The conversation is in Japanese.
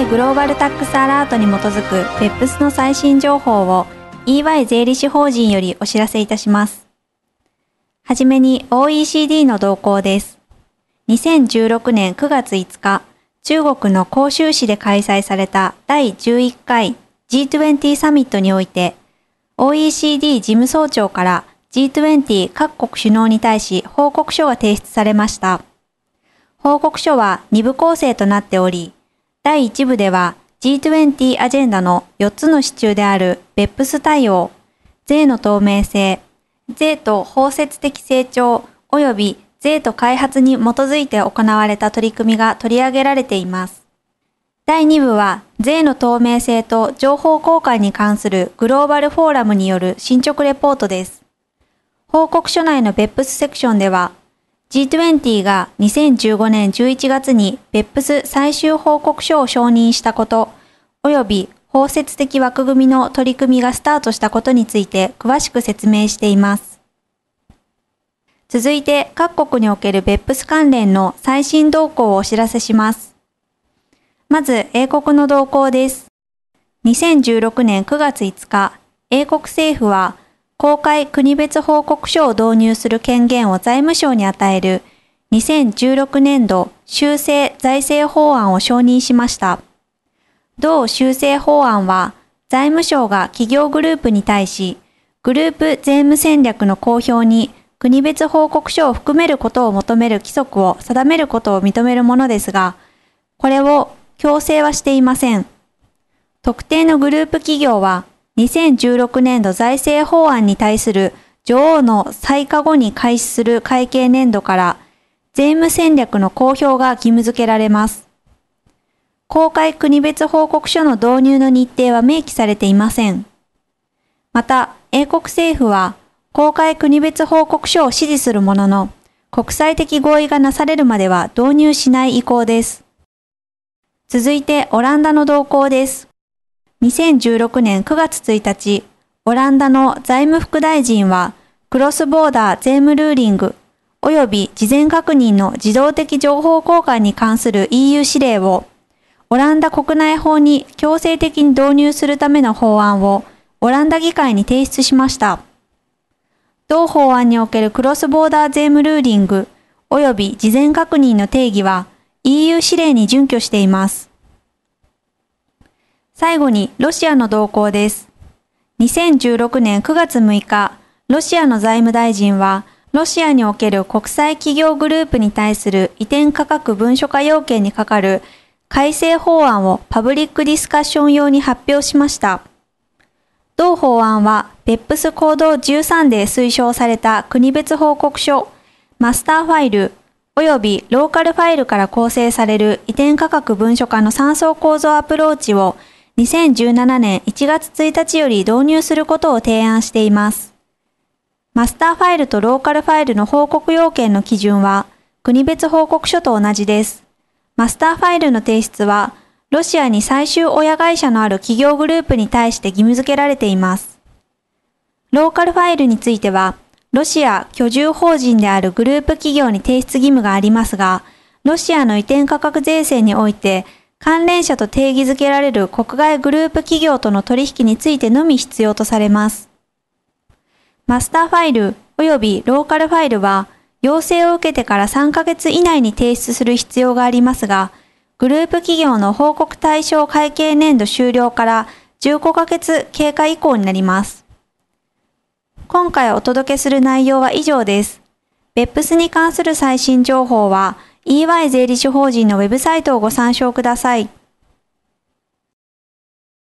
EY グローバルタックスアラートに基づく BEPS の最新情報を EY 税理士法人よりお知らせいたします。はじめに OECD の動向です。2016年9月5日、中国の広州市で開催された第11回 G20 サミットにおいて、OECD 事務総長から G20 各国首脳に対し報告書が提出されました。報告書は2部構成となっており、第1部では G20 アジェンダの4つの支柱である BEPS 対応、税の透明性、税と包摂的成長及び税と開発に基づいて行われた取り組みが取り上げられています。第2部は税の透明性と情報交換に関するグローバルフォーラムによる進捗レポートです。報告書内の BEPS セクションでは G20 が2015年11月に BEPS 最終報告書を承認したこと、及び包摂的枠組みの取り組みがスタートしたことについて詳しく説明しています。続いて各国における BEPS 関連の最新動向をお知らせします。まず、英国の動向です。2016年9月5日、英国政府は公開国別報告書を導入する権限を財務省に与える2016年度修正財政法案を承認しました。同修正法案は財務省が企業グループに対し、グループ税務戦略の公表に国別報告書を含めることを求める規則を定めることを認めるものですが、これを強制はしていません。特定のグループ企業は2016年度財政法案に対する女王の再加後に開始する会計年度から税務戦略の公表が義務付けられます。公開国別報告書の導入の日程は明記されていません。また、英国政府は公開国別報告書を支持するものの、国際的合意がなされるまでは導入しない意向です。続いてオランダの動向です。2016年9月1日、オランダの財務副大臣は、クロスボーダー税務ルーリング及び事前確認の自動的情報交換に関する EU 指令を、オランダ国内法に強制的に導入するための法案をオランダ議会に提出しました。同法案におけるクロスボーダー税務ルーリング及び事前確認の定義は EU 指令に準拠しています。最後にロシアの動向です。2016年9月6日、ロシアの財務大臣は、ロシアにおける国際企業グループに対する移転価格文書化要件にかかる改正法案をパブリックディスカッション用に発表しました。同法案は、ベップス行動13で推奨された国別報告書、マスターファイル、及びローカルファイルから構成される移転価格文書化の3層構造アプローチを2017年1月1日より導入することを提案しています。マスターファイルとローカルファイルの報告要件の基準は国別報告書と同じです。マスターファイルの提出はロシアに最終親会社のある企業グループに対して義務付けられています。ローカルファイルについては、ロシア居住法人であるグループ企業に提出義務がありますが、ロシアの移転価格税制において関連者と定義づけられる国外グループ企業との取引についてのみ必要とされます。マスターファイル及びローカルファイルは、要請を受けてから3ヶ月以内に提出する必要がありますが、グループ企業の報告対象会計年度終了から15ヶ月経過以降になります。今回お届けする内容は以上です。別府スに関する最新情報は、EY 税理士法人のウェブサイトをご参照ください。